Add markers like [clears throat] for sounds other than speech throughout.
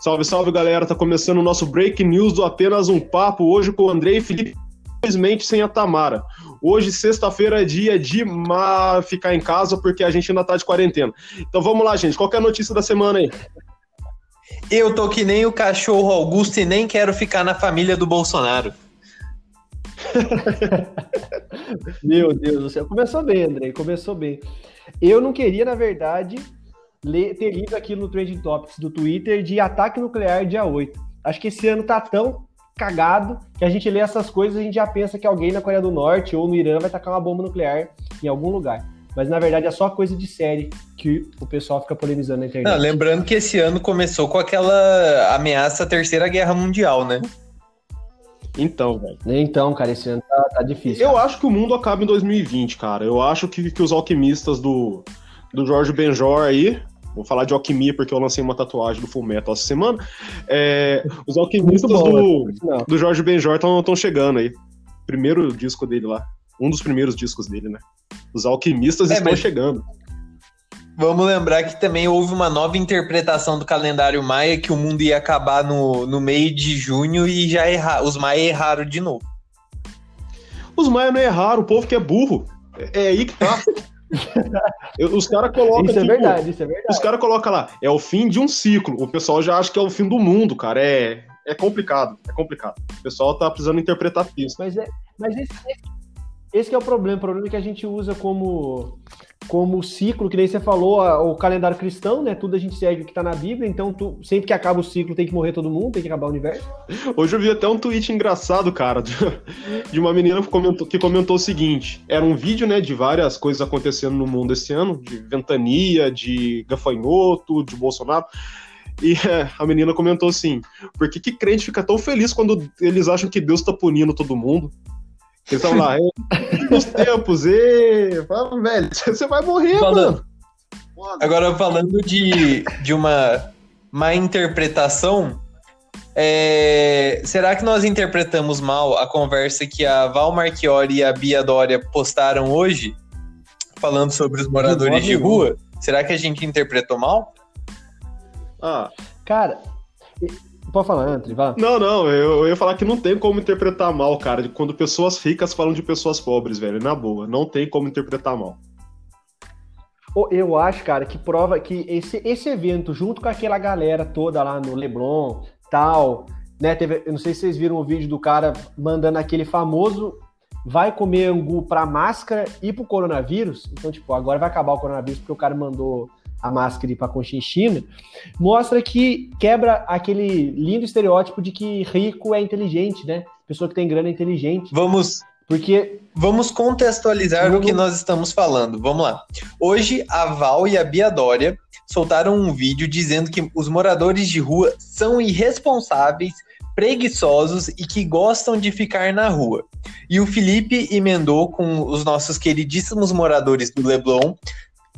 Salve, salve, galera. Tá começando o nosso Break News do Apenas um Papo, hoje com o André e Felipe, infelizmente sem a Tamara. Hoje, sexta-feira, é dia de ma... ficar em casa, porque a gente ainda tá de quarentena. Então vamos lá, gente. Qual é a notícia da semana aí? Eu tô que nem o cachorro Augusto e nem quero ficar na família do Bolsonaro. [laughs] Meu Deus do céu. Começou bem, André. Começou bem. Eu não queria, na verdade, ler, ter lido aquilo no Trending Topics do Twitter de ataque nuclear dia 8. Acho que esse ano tá tão cagado que a gente lê essas coisas e a gente já pensa que alguém na Coreia do Norte ou no Irã vai tacar uma bomba nuclear em algum lugar. Mas na verdade é só coisa de série que o pessoal fica polemizando na internet. Não, lembrando que esse ano começou com aquela ameaça à Terceira Guerra Mundial, né? Então, velho. Então, cara, esse ano tá, tá difícil. Eu cara. acho que o mundo acaba em 2020, cara. Eu acho que, que os alquimistas do, do Jorge Benjor aí. Vou falar de alquimia porque eu lancei uma tatuagem do Full Metal essa semana. É, os alquimistas bom, do, não. do Jorge Benjor estão chegando aí. Primeiro disco dele lá. Um dos primeiros discos dele, né? Os alquimistas É, estão mas- chegando. Vamos lembrar que também houve uma nova interpretação do calendário maia que o mundo ia acabar no, no meio de junho e já erra, os maia erraram de novo. Os Maia não erraram, o povo que é burro. É, é aí que tá. [laughs] Os caras colocam. Isso é tipo, verdade, isso é verdade. Os caras colocam lá, é o fim de um ciclo. O pessoal já acha que é o fim do mundo, cara. É, é complicado, é complicado. O pessoal tá precisando interpretar isso. Mas, é, mas esse, esse, esse é o problema. O problema é que a gente usa como, como ciclo, que nem você falou, o calendário cristão, né? Tudo a gente segue o que tá na Bíblia, então tu- sempre que acaba o ciclo tem que morrer todo mundo, tem que acabar o universo. [laughs] Hoje eu vi até um tweet engraçado, cara, de, uma menina que comentou, que comentou o seguinte: era um vídeo, né, de várias coisas acontecendo no mundo esse ano, de ventania, de gafanhoto, de Bolsonaro. E é, [laughs] a menina comentou assim: por que, que crente fica tão feliz quando eles acham que Deus tá punindo todo mundo? Eles estão lá, nos tempos, e. Fala, velho, [laughs] você vai morrer, Falando. mano. Agora, falando de, de uma má interpretação, é, será que nós interpretamos mal a conversa que a Val Marchiori e a Bia Dória postaram hoje, falando sobre os moradores de rua? Será que a gente interpretou mal? Ah, Cara, pode falar, André, vá. Não, não, eu, eu ia falar que não tem como interpretar mal, cara, de quando pessoas ricas falam de pessoas pobres, velho, na boa. Não tem como interpretar mal. Eu acho, cara, que prova que esse, esse evento, junto com aquela galera toda lá no Leblon, tal, né? Teve, eu não sei se vocês viram o vídeo do cara mandando aquele famoso vai comer angu pra máscara e pro coronavírus. Então, tipo, agora vai acabar o coronavírus porque o cara mandou a máscara ir pra Conchinchina. Mostra que quebra aquele lindo estereótipo de que rico é inteligente, né? Pessoa que tem grana é inteligente. Vamos Porque Vamos contextualizar o que nós estamos falando. Vamos lá. Hoje, a Val e a Bia Dória soltaram um vídeo dizendo que os moradores de rua são irresponsáveis, preguiçosos e que gostam de ficar na rua. E o Felipe emendou com os nossos queridíssimos moradores do Leblon,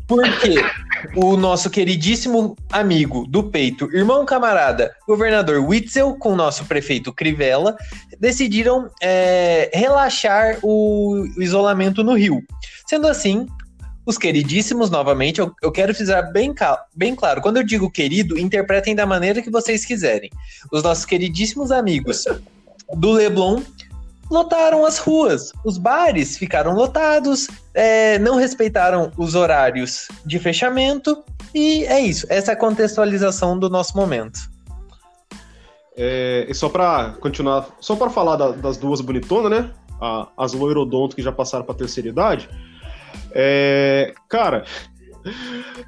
porque o nosso queridíssimo amigo do peito, irmão camarada, governador Witzel, com o nosso prefeito Crivella, decidiram é, relaxar o, isolamento no Rio. Sendo assim, os queridíssimos, novamente, eu, eu quero fizer bem, bem claro, quando eu digo querido, interpretem da maneira que vocês quiserem. Os nossos queridíssimos amigos do Leblon lotaram as ruas, os bares ficaram lotados, é, não respeitaram os horários de fechamento, e é isso, essa é a contextualização do nosso momento. É, e só pra continuar, só pra falar da- das duas bonitonas, né? A- as loirodonto que já passaram pra terceira idade. É, cara,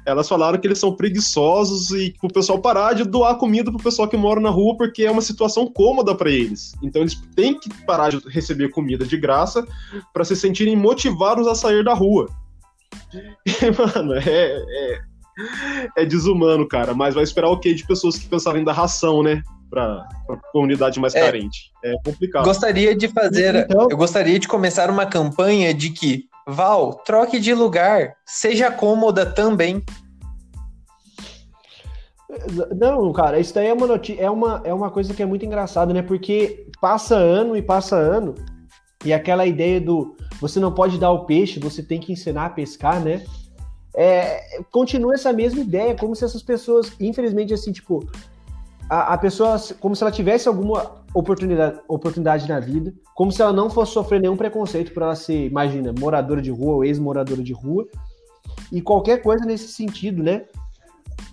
elas falaram que eles são preguiçosos e pro pessoal parar de doar comida pro pessoal que mora na rua porque é uma situação cômoda pra eles. Então eles têm que parar de receber comida de graça pra se sentirem motivados a sair da rua. [laughs] E, mano, é, é, é desumano, cara. Mas vai esperar o quê de pessoas que pensavam em dar ração, né? Pra, pra comunidade mais É. carente. É complicado. Gostaria de fazer. Então- Eu gostaria de começar uma campanha de que, Val, troque de lugar, seja cômoda também. Não, cara, isso daí é uma, é, uma, é uma coisa que é muito engraçada, né? Porque passa ano e passa ano, e aquela ideia do você não pode dar o peixe, você tem que ensinar a pescar, né? É, continua essa mesma ideia, como se essas pessoas, infelizmente, assim, tipo, a, a pessoa, como se ela tivesse alguma oportunidade, oportunidade na vida, como se ela não fosse sofrer nenhum preconceito por ela ser, imagina, moradora de rua ou ex-moradora de rua, e qualquer coisa nesse sentido, né?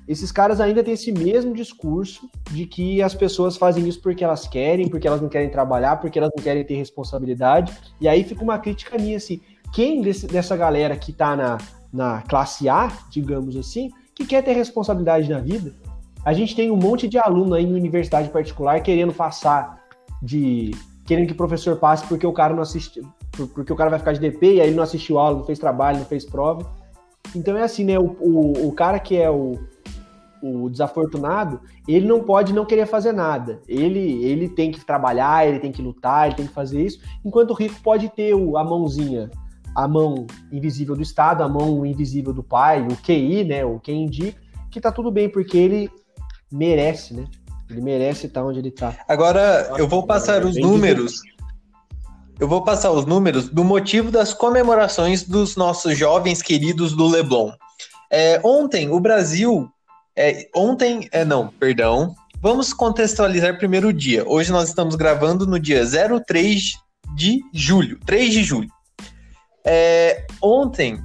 Esses caras ainda têm esse mesmo discurso de que as pessoas fazem isso porque elas querem, porque elas não querem trabalhar, porque elas não querem ter responsabilidade. E aí fica uma crítica minha assim: quem desse, dessa galera que tá na, na classe A, digamos assim, que quer ter responsabilidade na vida? A gente tem um monte de aluno aí em universidade particular querendo passar de. querendo que o professor passe porque o cara não assistiu. Porque o cara vai ficar de DP e aí ele não assistiu aula, não fez trabalho, não fez prova. Então é assim, né? O, o, o cara que é o, o desafortunado, ele não pode não querer fazer nada. Ele, ele tem que trabalhar, ele tem que lutar, ele tem que fazer isso, enquanto o rico pode ter o, a mãozinha, a mão invisível do Estado, a mão invisível do pai, o QI, né? O quem indica, que tá tudo bem, porque ele merece, né? Ele merece estar onde ele tá. Agora, eu vou passar os números. Eu vou passar os números do motivo das comemorações dos nossos jovens queridos do Leblon. É, ontem, o Brasil. É, ontem. É, não, perdão. Vamos contextualizar primeiro o dia. Hoje nós estamos gravando no dia 03 de julho. 3 de julho. É, ontem,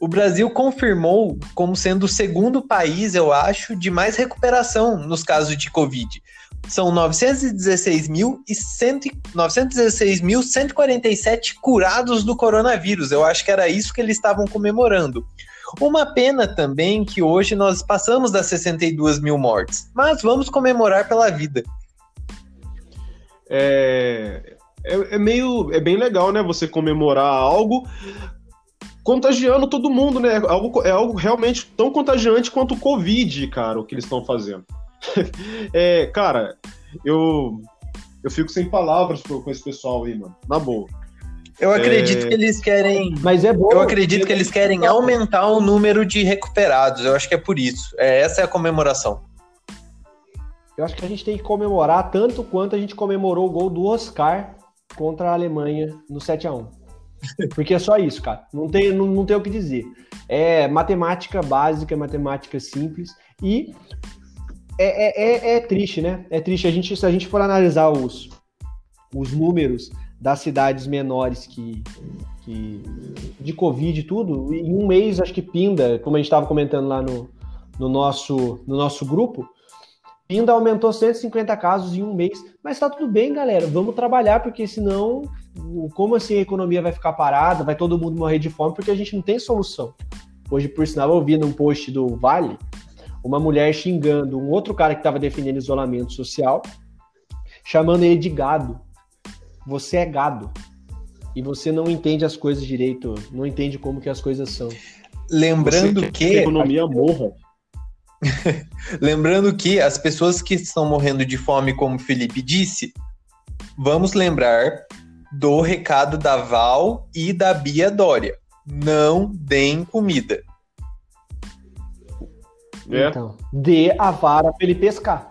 o Brasil confirmou como sendo o segundo país, eu acho, de mais recuperação nos casos de Covid são 916.147 curados do coronavírus. Eu acho que era isso que eles estavam comemorando. Uma pena também que hoje nós passamos das 62 mil mortes, mas vamos comemorar pela vida. É, é, é meio. É bem legal, né? Você comemorar algo contagiando todo mundo, né? É algo, é algo realmente tão contagiante quanto o Covid, cara, o que eles estão fazendo. [laughs] é, cara, eu, eu fico sem palavras com esse pessoal aí, mano. Na boa. Eu acredito é... que eles querem. Mas é bom. Eu acredito que eles querem aumentar o número de recuperados. Eu acho que é por isso. É, essa é a comemoração. Eu acho que a gente tem que comemorar tanto quanto a gente comemorou o gol do Oscar contra a Alemanha no 7 a 1 [laughs] Porque é só isso, cara. Não tem, não, não tem o que dizer. É matemática básica, matemática simples. E é, é, é, é, triste, né? É triste. A gente, se a gente for analisar os, os números das cidades menores que, que de Covid e tudo, em um mês acho que Pinda, como a gente estava comentando lá no, no, nosso, no nosso grupo, Pinda aumentou 150 casos em um mês. Mas tá tudo bem, galera. Vamos trabalhar, porque senão, como assim a economia vai ficar parada, vai todo mundo morrer de fome, porque a gente não tem solução. Hoje, por sinal, eu vi num post do Vale uma mulher xingando um outro cara que estava defendendo isolamento social, chamando ele de gado. Você é gado. E você não entende as coisas direito, não entende como que as coisas são. Lembrando que, que a economia morra. [laughs] Lembrando que as pessoas que estão morrendo de fome, como o Felipe disse, vamos lembrar do recado da Val e da Bia Dória. Não deem comida. É. Então, dê a vara pra ele pescar.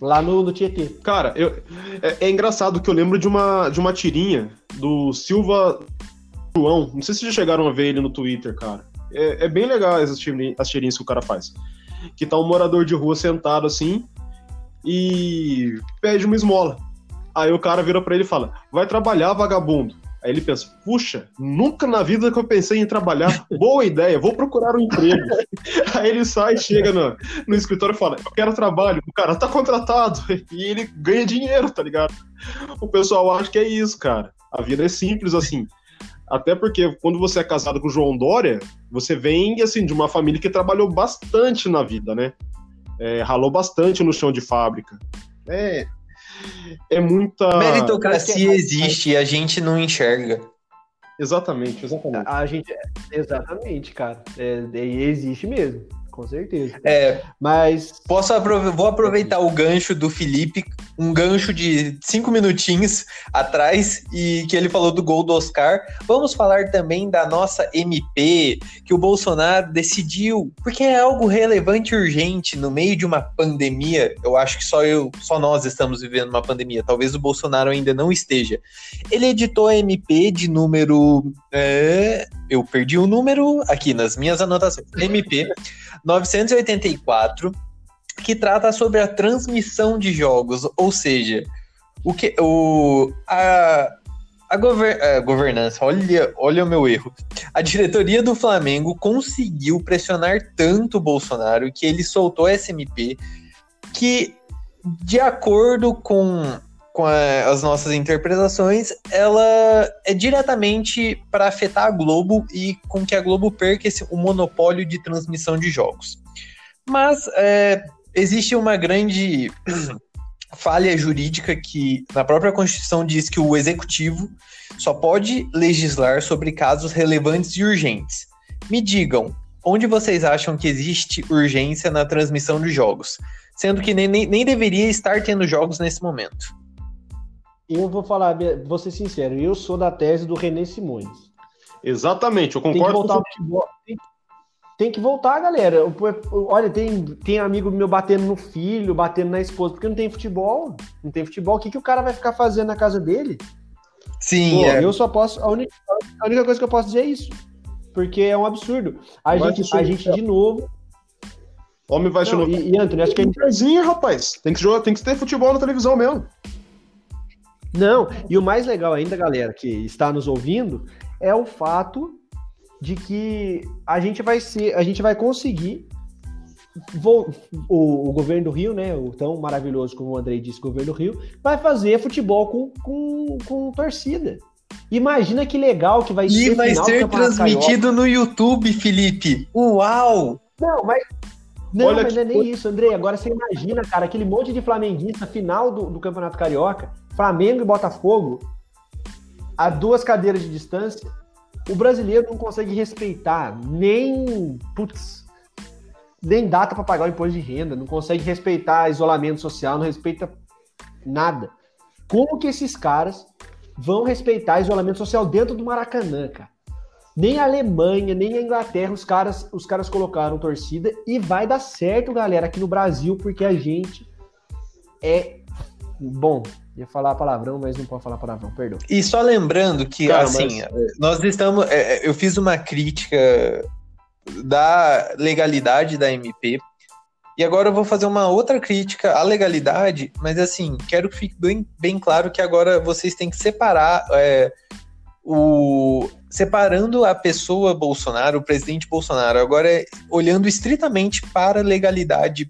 Lá no, no Tietê. Cara, eu, é, é, engraçado que eu lembro de uma, de uma tirinha do Silva João. Não sei se vocês já chegaram a ver ele no Twitter, cara. É, é bem legal essas tirinhas, as tirinhas que o cara faz. Que tá um morador de rua sentado assim e pede uma esmola. Aí o cara vira para ele e fala: Vai trabalhar, vagabundo. Aí ele pensa, puxa, nunca na vida que eu pensei em trabalhar. Boa ideia, vou procurar um emprego. [laughs] Aí ele sai, chega no, no escritório e fala, eu quero trabalho. O cara tá contratado e ele ganha dinheiro, tá ligado? O pessoal acha que é isso, cara. A vida é simples assim. Até porque quando você é casado com o João Dória, você vem assim de uma família que trabalhou bastante na vida, né? É, ralou bastante no chão de fábrica. É, é muita. Meritocracia existe e a gente não enxerga. Exatamente, exatamente. A gente, exatamente, cara. É, existe mesmo com certeza. É, mas posso aprove vou aproveitar o gancho do Felipe, um gancho de cinco minutinhos atrás e que ele falou do gol do Oscar. Vamos falar também da nossa MP que o Bolsonaro decidiu, porque é algo relevante e urgente no meio de uma pandemia. Eu acho que só eu, só nós estamos vivendo uma pandemia. Talvez o Bolsonaro ainda não esteja. Ele editou a MP de número é, eu perdi o número aqui nas minhas anotações. MP 984, que trata sobre a transmissão de jogos, ou seja, o que o a, a, a governança, olha, olha o meu erro. A diretoria do Flamengo conseguiu pressionar tanto o Bolsonaro que ele soltou a SMP que de acordo com com a, as nossas interpretações, ela é diretamente para afetar a Globo e com que a Globo perca esse, o monopólio de transmissão de jogos. Mas é, existe uma grande [clears throat] falha jurídica que na própria Constituição diz que o executivo só pode legislar sobre casos relevantes e urgentes. Me digam, onde vocês acham que existe urgência na transmissão de jogos? Sendo que nem, nem, nem deveria estar tendo jogos nesse momento. Eu vou falar, vou ser sincero, eu sou da tese do René Simões. Exatamente, eu concordo tem que voltar com futebol, tem, tem, que voltar, galera. Olha, tem, tem amigo meu batendo no filho, batendo na esposa, porque não tem futebol. Não tem futebol. O que, que o cara vai ficar fazendo na casa dele? Sim, Pô, é. eu só posso. A única, a única coisa que eu posso dizer é isso. Porque é um absurdo. A gente, a gente de novo. Homem vai não, e, e Anthony, acho que a gente. rapaz. Tem que, jogar, tem que ter futebol na televisão mesmo. Não, e o mais legal ainda, galera, que está nos ouvindo, é o fato de que a gente vai ser, a gente vai conseguir o, o, governo do Rio, né, o tão maravilhoso como o Andrei disse, o governo do Rio, vai fazer futebol com, com, com torcida. Imagina que legal que vai e ser. E vai ser transmitido no YouTube, Felipe. Uau! Não, mas não, Olha mas que... não é nem isso, Andrei. Agora você imagina, cara, aquele monte de flamenguista final do, do Campeonato Carioca, Flamengo e Botafogo, a duas cadeiras de distância, o brasileiro não consegue respeitar nem, putz, nem data para pagar o imposto de renda, não consegue respeitar isolamento social, não respeita nada. Como que esses caras vão respeitar isolamento social dentro do Maracanã, cara? Nem a Alemanha, nem a Inglaterra, os caras, os caras colocaram torcida e vai dar certo, galera, aqui no Brasil, porque a gente é bom. Ia falar palavrão, mas não pode falar palavrão, perdão. E só lembrando que, Cara, assim, mas... nós estamos. É, é, eu fiz uma crítica da legalidade da MP. E agora eu vou fazer uma outra crítica à legalidade, mas assim, quero que fique bem, bem claro que agora vocês têm que separar é, o, separando a pessoa Bolsonaro, o presidente Bolsonaro, agora é olhando estritamente para a legalidade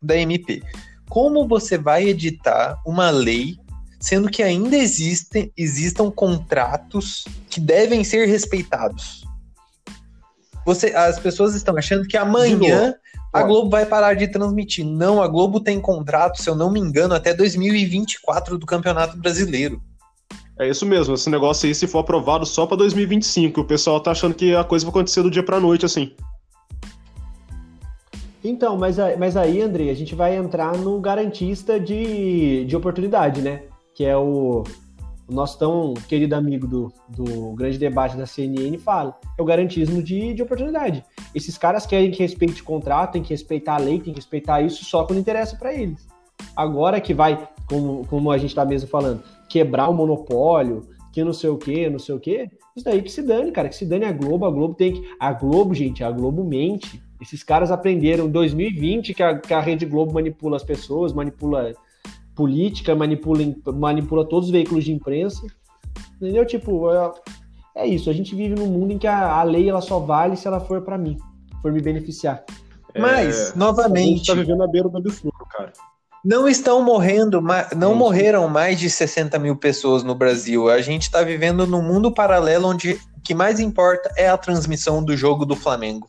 da MP. Como você vai editar uma lei, sendo que ainda existem existam contratos que devem ser respeitados? Você, as pessoas estão achando que amanhã a Globo vai parar de transmitir. Não, a Globo tem contrato, se eu não me engano, até 2024 do Campeonato Brasileiro. É isso mesmo, esse negócio aí, se for aprovado só pra 2025, o pessoal tá achando que a coisa vai acontecer do dia pra noite, assim. Então, mas, mas aí, André, a gente vai entrar no garantista de, de oportunidade, né? Que é o, o nosso tão querido amigo do, do grande debate da CNN fala. É o garantismo de, de oportunidade. Esses caras querem que respeite o contrato, tem que respeitar a lei, tem que respeitar isso só quando interessa para eles. Agora que vai, como, como a gente tá mesmo falando, quebrar o monopólio, que não sei o que, não sei o que. Isso daí que se dane, cara, que se dane a Globo. A Globo tem que. A Globo, gente, a Globo mente. Esses caras aprenderam em 2020 que a, que a Rede Globo manipula as pessoas, manipula política, manipula, manipula todos os veículos de imprensa. Entendeu? Tipo, é, é isso. A gente vive num mundo em que a, a lei ela só vale se ela for para mim, for me beneficiar. Mas, é, novamente. A gente tá vivendo na beira do absurdo, cara. Não estão morrendo, não é morreram mais de 60 mil pessoas no Brasil. A gente está vivendo num mundo paralelo onde o que mais importa é a transmissão do jogo do Flamengo.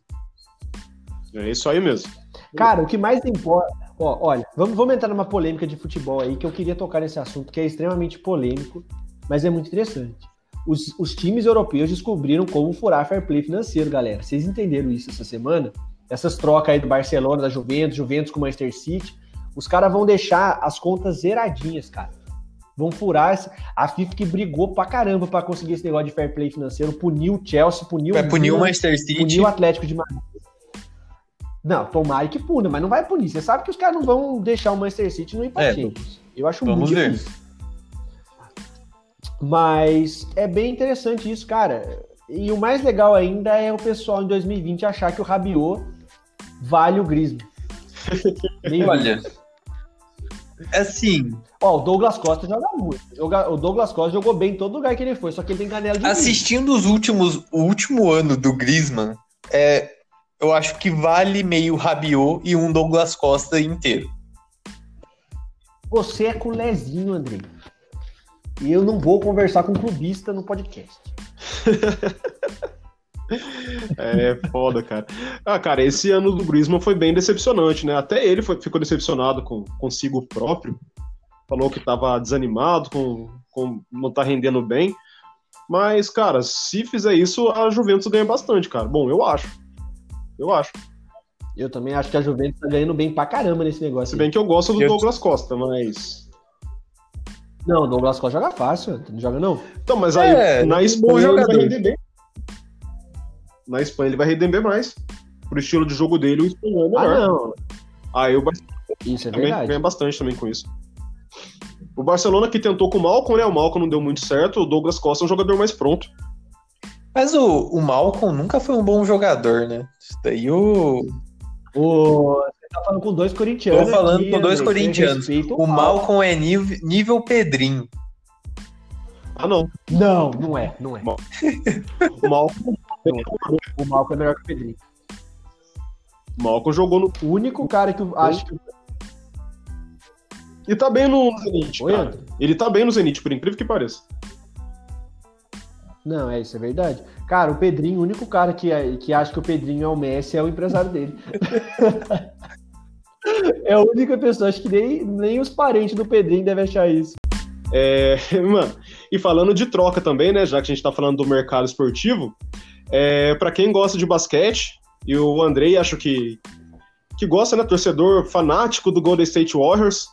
É isso aí mesmo. Cara, o que mais importa. Ó, olha, vamos, vamos entrar numa polêmica de futebol aí, que eu queria tocar nesse assunto, que é extremamente polêmico, mas é muito interessante. Os, os times europeus descobriram como furar fair play financeiro, galera. Vocês entenderam isso essa semana? Essas trocas aí do Barcelona, da Juventus, Juventus com o Manchester City os caras vão deixar as contas zeradinhas, cara. Vão furar essa... a FIFA que brigou pra caramba pra conseguir esse negócio de fair play financeiro, puniu o Chelsea, puniu vai punir o Manchester City, puniu o Atlético de Madrid. Não, tomara que puna, mas não vai punir. Você sabe que os caras não vão deixar o Manchester City no empate. É, Eu acho muito ver. difícil. Mas é bem interessante isso, cara. E o mais legal ainda é o pessoal em 2020 achar que o Rabiot vale o Griezmann. [laughs] Olha, assim. Ó, o Douglas Costa joga muito. O Douglas Costa jogou bem em todo lugar que ele foi, só que ele tem canela de Assistindo os últimos, o último ano do Griezmann, é, eu acho que vale meio Rabiot e um Douglas Costa inteiro. Você é culezinho, André. E eu não vou conversar com clubista no podcast. [laughs] é foda, cara. Ah, cara, esse ano do Griezmann foi bem decepcionante, né? Até ele foi, ficou decepcionado com consigo próprio. Falou que tava desanimado, com, com não tá rendendo bem. Mas, cara, se fizer isso, a Juventus ganha bastante, cara. Bom, eu acho. Eu acho. Eu também acho que a Juventus tá ganhando bem pra caramba nesse negócio. Se bem que eu gosto do eu... Douglas Costa, mas. Não, o Douglas Costa joga fácil, não joga não. Então, mas aí é, na Espanha ele vai render bem. Na Espanha ele vai render mais. Pro estilo de jogo dele, o espanhol é melhor. Ah, não. Aí o Barcelona isso é também verdade. ganha bastante também com isso. O Barcelona que tentou com o Malcom, né? O Malcom não deu muito certo. O Douglas Costa é um jogador mais pronto. Mas o, o Malcom nunca foi um bom jogador, né? Isso daí o. O, você tá falando com dois corintianos. Tô falando aqui, com dois André, corintianos. O Malcom é nível, nível Pedrinho. Ah, não. Não, não é, não é. [laughs] o Malcom. o Malcom é melhor que o Pedrinho. O Malcom jogou no. O único cara que eu acho que. E tá bem no Zenit. Oi, cara. Ele tá bem no Zenit, por incrível que pareça. Não, é isso, é verdade. Cara, o Pedrinho, o único cara que, que acha que o Pedrinho é o Messi é o empresário dele. [laughs] é a única pessoa, acho que nem, nem os parentes do Pedrinho devem achar isso. É, [laughs] mano, e falando de troca também, né? Já que a gente tá falando do mercado esportivo, é, para quem gosta de basquete, e o Andrei acho que, que gosta, né? Torcedor fanático do Golden State Warriors,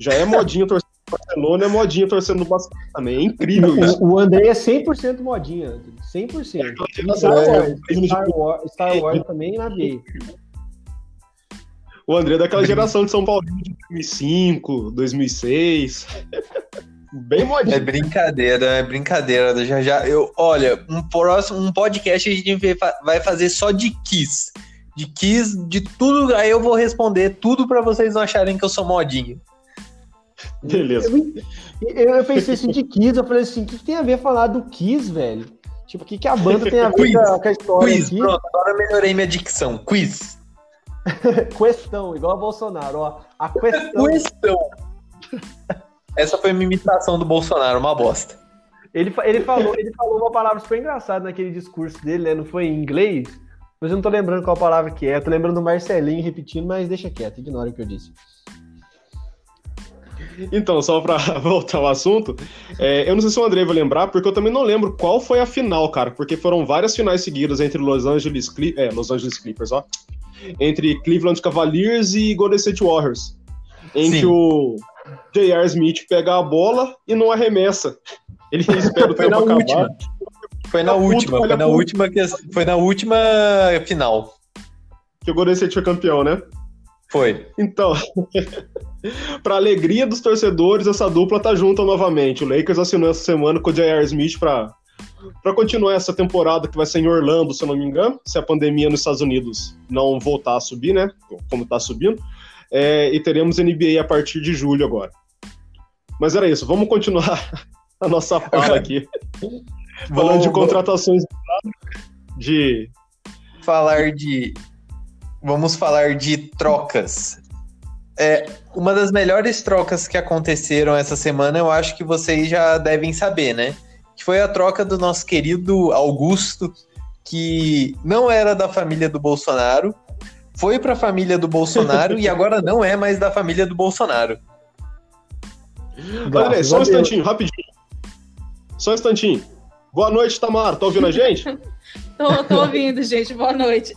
já é modinho torcer [laughs] Barcelona é modinha torcendo no basquete também. É incrível isso. O, André é 100% modinha. 100%. É, Star, Wars, Star, Wars, Star Wars também na veia. O André é daquela geração de São Paulo de 2005, 2006. [laughs] Bem modinho. É brincadeira, é brincadeira. Já, já, eu, olha, um próximo um podcast a gente vai fazer só de Kiss. De Kiss, de tudo. Aí eu vou responder tudo para vocês não acharem que eu sou modinho. [laughs] Beleza. Eu, eu, pensei assim de Kiss, eu falei assim, o que, que, tem a ver falar do Kiss, velho? Tipo, o que, que a banda tem a ver com, a, história Quiz, aqui? pronto, agora eu melhorei minha dicção. Quiz. [laughs] questão, igual a Bolsonaro, ó. A questão. questão. Essa foi a minha imitação do Bolsonaro, uma bosta. Ele, ele, falou, ele falou uma palavra super engraçada naquele discurso dele, né? Não foi em inglês? Mas eu não tô lembrando qual palavra que é. Eu tô lembrando do Marcelinho repetindo, mas deixa quieto, ignora o que eu disse. Então, só para [laughs] voltar ao assunto, é, eu não sei se o André vai lembrar, porque eu também não lembro qual foi a final, cara, porque foram várias finais seguidas entre Los Angeles, Cle é, Los Angeles Clippers, ó, entre Cleveland Cavaliers e Golden State Warriors, em Sim. que o J.R. Smith pega a bola e não arremessa. Ele [laughs] espera o tempo acabar. Última. Foi na última, foi na última, que, foi na última final. Que o Golden State foi campeão, né? Foi. Então, [laughs] para alegria dos torcedores, essa dupla tá junta novamente. O Lakers assinou essa semana com o J.R. Smith para para continuar essa temporada que vai ser em Orlando, se eu não me engano, se a pandemia nos Estados Unidos não voltar a subir, né? Como está subindo. É, e teremos NBA a partir de julho agora. Mas era isso, vamos continuar [laughs] a nossa fala aqui. Falando de contratações de. Falar de vamos falar de trocas. É, uma das melhores trocas que aconteceram essa semana, eu acho que vocês já devem saber, né? Que foi a troca do nosso querido Augusto, que não era da família do Bolsonaro, foi para a família do Bolsonaro e agora não é mais da família do Bolsonaro. Olha, só um instantinho, rapidinho. Só um instantinho. Boa noite, Tamara. Tá ouvindo a gente? [laughs] tô, tô ouvindo, gente. Boa noite.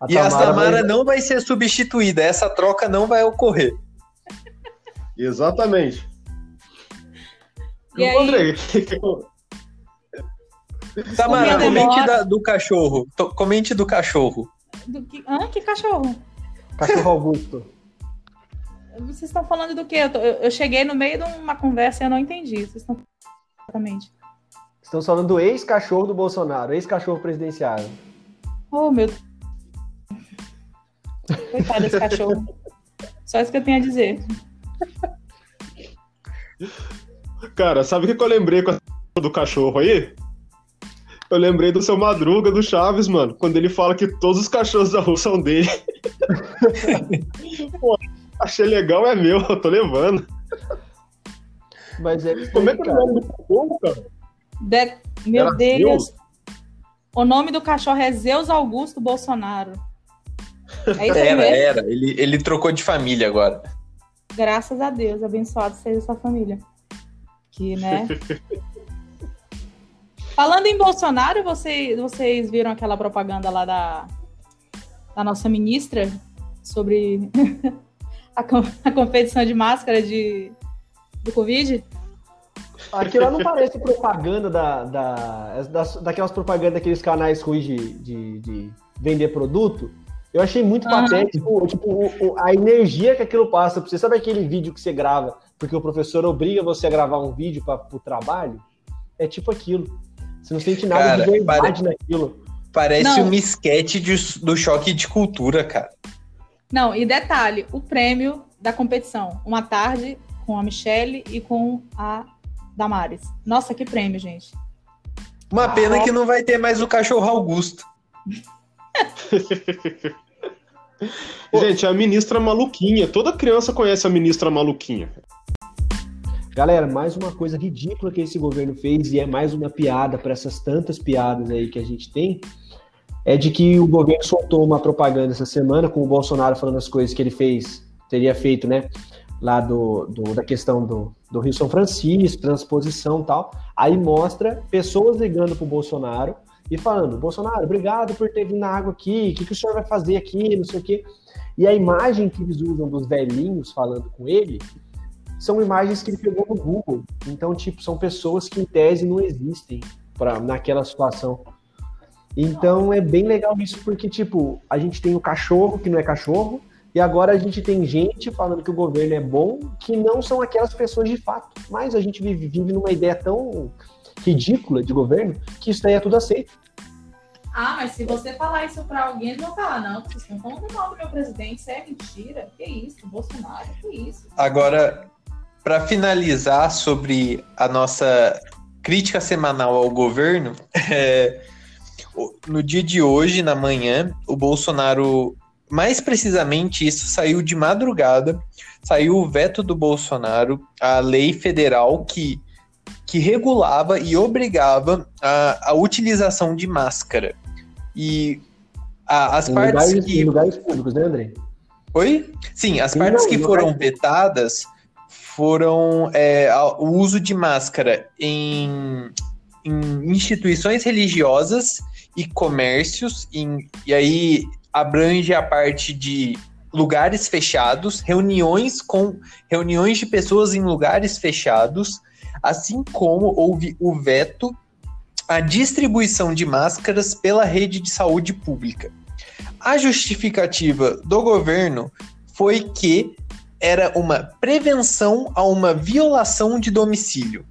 A e Tamara a Tamara vai... não vai ser substituída, essa troca não vai ocorrer. Exatamente. E aí... Andrei, Tamara, comente da, do cachorro. Comente do cachorro. Do que... Ah, que cachorro? Cachorro Augusto. Vocês estão falando do quê? Eu, tô... eu, cheguei no meio de uma conversa e eu não entendi. Vocês estão exatamente. Estamos falando do ex-cachorro do Bolsonaro, ex-cachorro presidenciário. Oh, meu Deus. Coitado desse cachorro. Só isso que eu tenho a dizer. Cara, sabe o que, que eu lembrei com a do cachorro aí? Eu lembrei do seu Madruga do Chaves, mano, quando ele fala que todos os cachorros da rua são dele. [laughs] Pô, achei legal, é meu, eu tô levando. Mas é isso Como é que é o nome do cachorro, cara? De- Meu Era Deus. O nome do cachorro é Zeus Augusto Bolsonaro. É isso Era, mesmo. era. Ele, ele trocou de família agora. Graças a Deus, abençoado seja sua família. Que, né? [laughs] Falando em Bolsonaro, vocês, vocês viram aquela propaganda lá da, da nossa ministra sobre [laughs] a, a competição de máscara de, do Covid? Aquilo lá não parece propaganda da, da, das- daquelas propagandas daqueles canais ruins de, de, de vender produto. Eu achei muito Aham. patético, tipo, o- o- a energia que aquilo passa você. Sabe aquele vídeo que você grava porque o professor obriga você a gravar um vídeo para o trabalho? É tipo aquilo. Você não sente nada Cara, de verdade naquilo. Parece Não. um esquete de- do choque de cultura, cara. Não, e detalhe, o prêmio da competição. Uma tarde com a Michelle e com a Damares. Nossa, que prêmio, gente. Uma pena que não vai ter mais o cachorro Augusto. [laughs] Gente, a ministra maluquinha. Toda criança conhece a ministra maluquinha. Galera, mais uma coisa ridícula que esse governo fez, e é mais uma piada para essas tantas piadas aí que a gente tem, é de que o governo soltou uma propaganda essa semana com o Bolsonaro falando as coisas que ele fez, teria feito, né? Lá do, do- da questão do, do Rio São Francisco, transposição e tal. Aí mostra pessoas ligando pro Bolsonaro e falando: Bolsonaro, obrigado por ter vindo na água aqui, o que, que o senhor vai fazer aqui, não sei o quê. E a imagem que eles usam dos velhinhos falando com ele são imagens que ele pegou no Google. Então, tipo, são pessoas que em tese não existem pra, naquela situação. Então é bem legal isso, porque, tipo, a gente tem o cachorro que não é cachorro, e agora a gente tem gente falando que o governo é bom, que não são aquelas pessoas de fato. Mas a gente vive, vive numa ideia tão ridícula de governo que isso daí é tudo aceito. Ah, mas se você falar isso pra alguém, eles vão falar, não, vocês estão falando mal do meu presidente, isso é mentira. Que isso, Bolsonaro, que isso. Agora, para finalizar sobre a nossa crítica semanal ao governo, [laughs] é, no dia de hoje, na manhã, o Bolsonaro, mais precisamente isso, saiu de madrugada, saiu o veto do Bolsonaro, a lei federal que, que regulava e obrigava a, a utilização de máscara. E a- as Em partes lugares, que em lugares públicos, né, André? Oi? Sim, as Sim, partes não, que foram vetadas foram é, o uso de máscara em, em instituições religiosas e comércios, em- e aí abrange a parte de lugares fechados, reuniões com reuniões de pessoas em lugares fechados, assim como houve o veto à distribuição de máscaras pela rede de saúde pública. A justificativa do governo foi que era uma prevenção a uma violação de domicílio.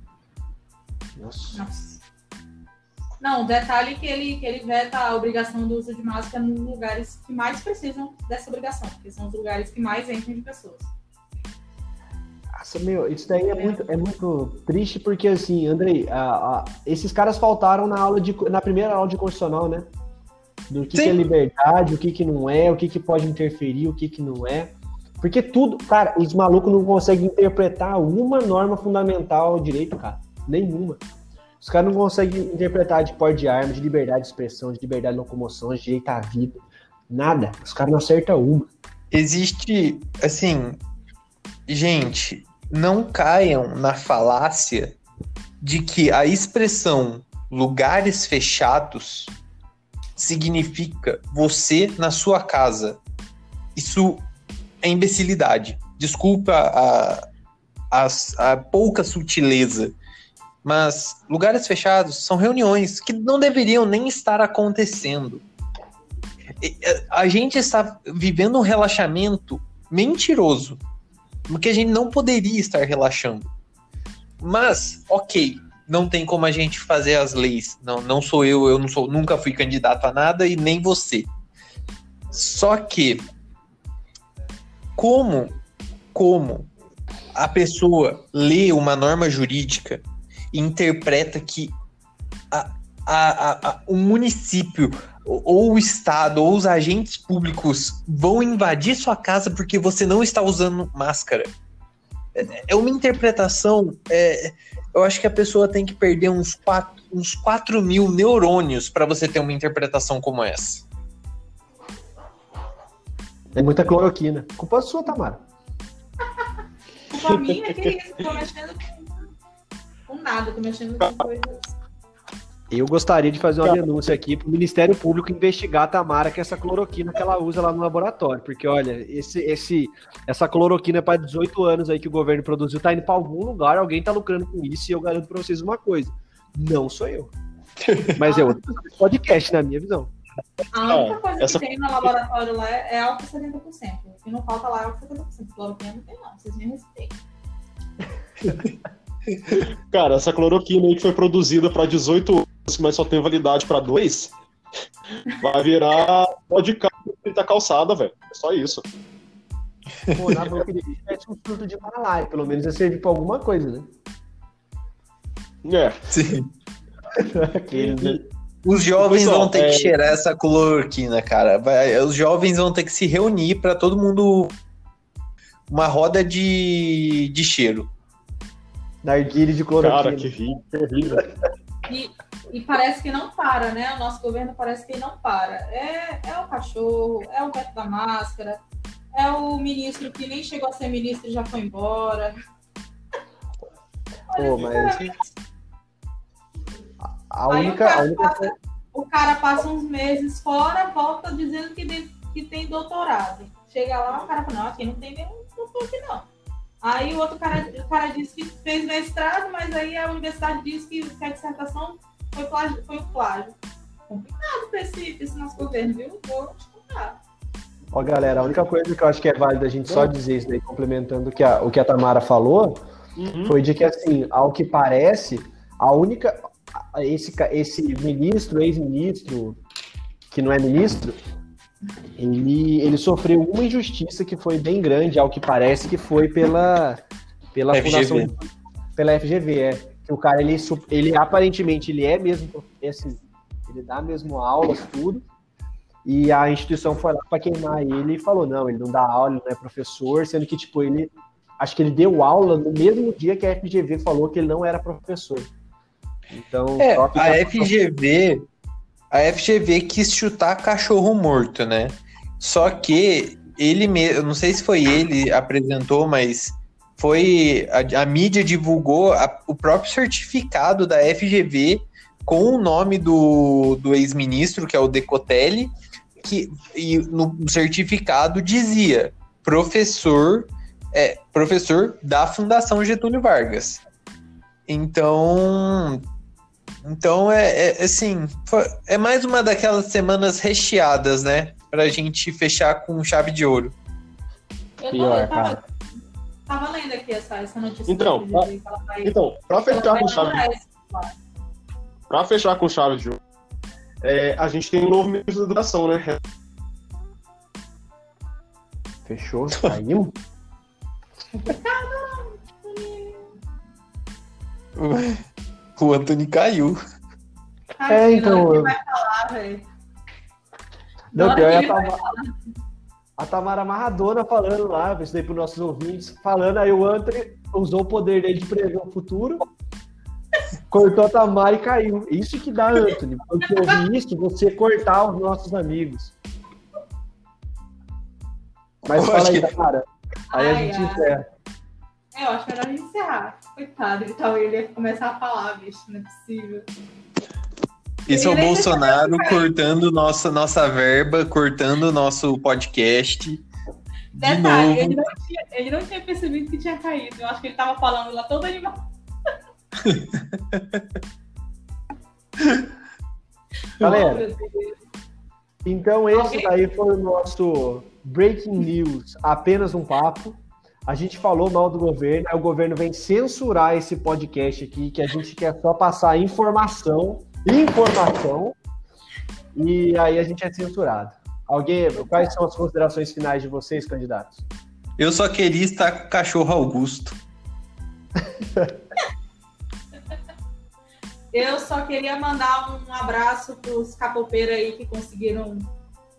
Nossa. Nossa. Não, o detalhe é que ele, que ele veta a obrigação do uso de máscara nos lugares que mais precisam dessa obrigação, porque são os lugares que mais entram de pessoas. Nossa, meu, isso daí é muito, é muito triste porque, assim, Andrei, a- a- esses caras faltaram na aula de, na primeira aula de constitucional, né? Do que, que é liberdade, o que, que não é, o que, que pode interferir, o que, que não é. Porque tudo, cara, os malucos não conseguem interpretar uma norma fundamental ao direito, cara. Nenhuma. Os caras não conseguem interpretar de porte de arma, de liberdade de expressão, de liberdade de locomoção, de direito à vida. Nada. Os caras não acertam uma. Existe, assim, gente, não caiam na falácia de que a expressão lugares fechados significa você na sua casa. Isso é imbecilidade. Desculpa a, a, a pouca sutileza. Mas lugares fechados são reuniões que não deveriam nem estar acontecendo. A gente está vivendo um relaxamento mentiroso, porque a gente não poderia estar relaxando. Mas, ok, não tem como a gente fazer as leis. Não, não sou eu, eu não sou, nunca fui candidato a nada e nem você. Só que como, como a pessoa lê uma norma jurídica e interpreta que a, a, a, o município ou o Estado ou os agentes públicos vão invadir sua casa porque você não está usando máscara. É, é uma interpretação. É, eu acho que a pessoa tem que perder uns 4, uns 4 mil neurônios para você ter uma interpretação como essa. É muita cloroquina. Culpa sua, Tamara. Culpa minha, que isso? Tô mexendo com, com nada, tô mexendo com coisas. Eu gostaria de fazer uma denúncia aqui para o Ministério Público investigar a Tamara que essa cloroquina que ela usa lá no laboratório, porque olha, esse, esse, essa cloroquina para 18 anos aí que o governo produziu tá indo para algum lugar, alguém tá lucrando com isso e eu garanto para vocês uma coisa, não sou eu. [laughs] Mas é outro podcast na minha visão. A única coisa essa... que tem no laboratório lá é álcool 70%. O que não falta lá é álcool 70%. Cloroquina não tem, não. Vocês me respeitam. Cara, essa cloroquina aí que foi produzida para 18 anos, mas só tem validade para dois, vai virar pó de carro da calçada, velho. É só isso. Pô, na boca de bicho um fruto de malai, pelo menos ia servir pra alguma coisa, né? É. Sim. Aquele, os jovens Pessoal, vão ter é... que cheirar essa cloroquina, cara. Vai, os jovens vão ter que se reunir para todo mundo uma roda de, de cheiro. Narguile de cloroquina. Cara, que horrível. E, e, parece que não para, né? O nosso governo parece que não para. É, é o cachorro, é o veto da máscara, é o ministro que nem chegou a ser ministro e já foi embora. Pô, mas... A única, o, cara a única... Passa, o cara passa uns meses fora, volta dizendo que, de, que tem doutorado. Chega lá, o cara fala, não, aqui não tem nenhum doutor aqui não. Aí o outro cara, o cara disse que fez mestrado, mas aí a universidade disse que, que a dissertação foi, plágio, foi um plágio. Complicado para esse, esse nosso governo, viu? Vou te contar. Ó, galera, a única coisa que eu acho que é válido a gente só dizer isso daí, complementando o que a, o que a Tamara falou, uhum. foi de que, assim, ao que parece, a única. Esse, esse ministro, ex-ministro, que não é ministro, ele, ele sofreu uma injustiça que foi bem grande, ao que parece, que foi pela, pela FGV. fundação pela FGV, é. Que o cara, ele, ele aparentemente, ele é mesmo, esse, ele dá mesmo aulas, tudo, e a instituição foi lá para queimar ele e falou, não, ele não dá aula, ele não é professor, sendo que, tipo, ele, acho que ele deu aula no mesmo dia que a FGV falou que ele não era professor. Então, é, a FGV a FGV quis chutar cachorro morto, né? Só que ele mesmo, não sei se foi ele apresentou, mas foi a, a mídia divulgou a, o próprio certificado da FGV com o nome do, do ex-ministro, que é o Decotelli, que e no certificado dizia professor é professor da Fundação Getúlio Vargas. Então, então é, é assim, é mais uma daquelas semanas recheadas, né? Pra gente fechar com chave de ouro. Eu, tô, eu tava, tava lendo aqui essa, essa notícia. Então, pra, vai, então pra fechar com chave. Pra fechar com chave de ouro, é, a gente tem um novo ministro da educação, né? Fechou? Saiu? [laughs] O Anthony caiu. é, então. Eu... Vai falar, velho. Não, pior é a Tamara, a Tamara Amarradona falando lá, isso daí para os nossos ouvintes, falando, aí o Anthony usou o poder dele de prever o futuro, cortou a Tamara e caiu. Isso que dá, Anthony. Quando você ouvir isso, você cortar os nossos amigos. Mas eu fala aí, que... Tamara. Aí ai, a gente ai. encerra. É, eu acho melhor a gente encerrar. Coitado, então ele ia começar a falar, bicho, não é possível. Isso é o Bolsonaro cortando nossa, nossa verba, cortando nosso podcast. Detalhe, ele não, tinha, ele não tinha percebido que tinha caído. Eu acho que ele tava falando lá todo animado. [laughs] Galera, então esse daí foi o nosso Breaking News, apenas um papo. A gente falou mal do governo, aí o governo vem censurar esse podcast aqui, que a gente quer só passar informação, informação, e aí a gente é censurado. Alguém, quais são as considerações finais de vocês, candidatos? Eu só queria estar com o cachorro Augusto. Eu só queria mandar um abraço para os capopeiros aí que conseguiram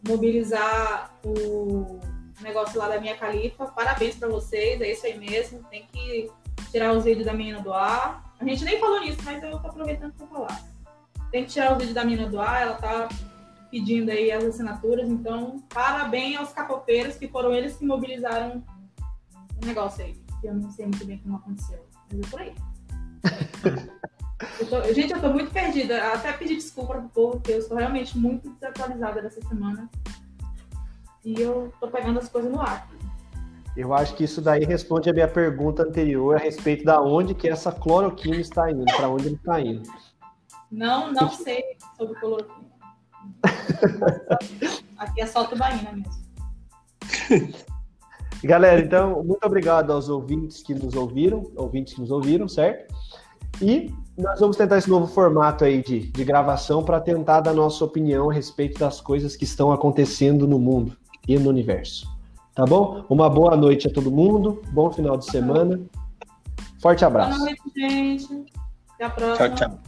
mobilizar o negócio lá da minha califa. Parabéns para vocês, é isso aí mesmo. Tem que tirar os vídeos da menina do ar. A gente nem falou nisso, mas eu tô aproveitando para falar. Tem que tirar os vídeos da menina do ar, ela tá pedindo aí as assinaturas. Então, parabéns aos capopeiros, que foram eles que mobilizaram o negócio aí. Que eu não sei muito bem como aconteceu. Mas é por aí. [laughs] Eu tô, gente, eu tô muito perdida. Até pedir desculpa pro povo, porque eu sou realmente muito desatualizada dessa semana. E eu tô pegando as coisas no ar. Eu acho que isso daí responde a minha pergunta anterior a respeito da onde que essa cloroquina está indo, para onde ele está indo. Não, não sei sobre cloroquina. Aqui é só tubaína mesmo. [laughs] Galera, então, muito obrigado aos ouvintes que nos ouviram, ouvintes que nos ouviram, certo? E nós vamos tentar esse novo formato aí de, de gravação para tentar dar nossa opinião a respeito das coisas que estão acontecendo no mundo e no universo. Tá bom? Uma boa noite a todo mundo, bom final de semana. Forte abraço. Boa noite, gente. Até a próxima. Tchau, tchau.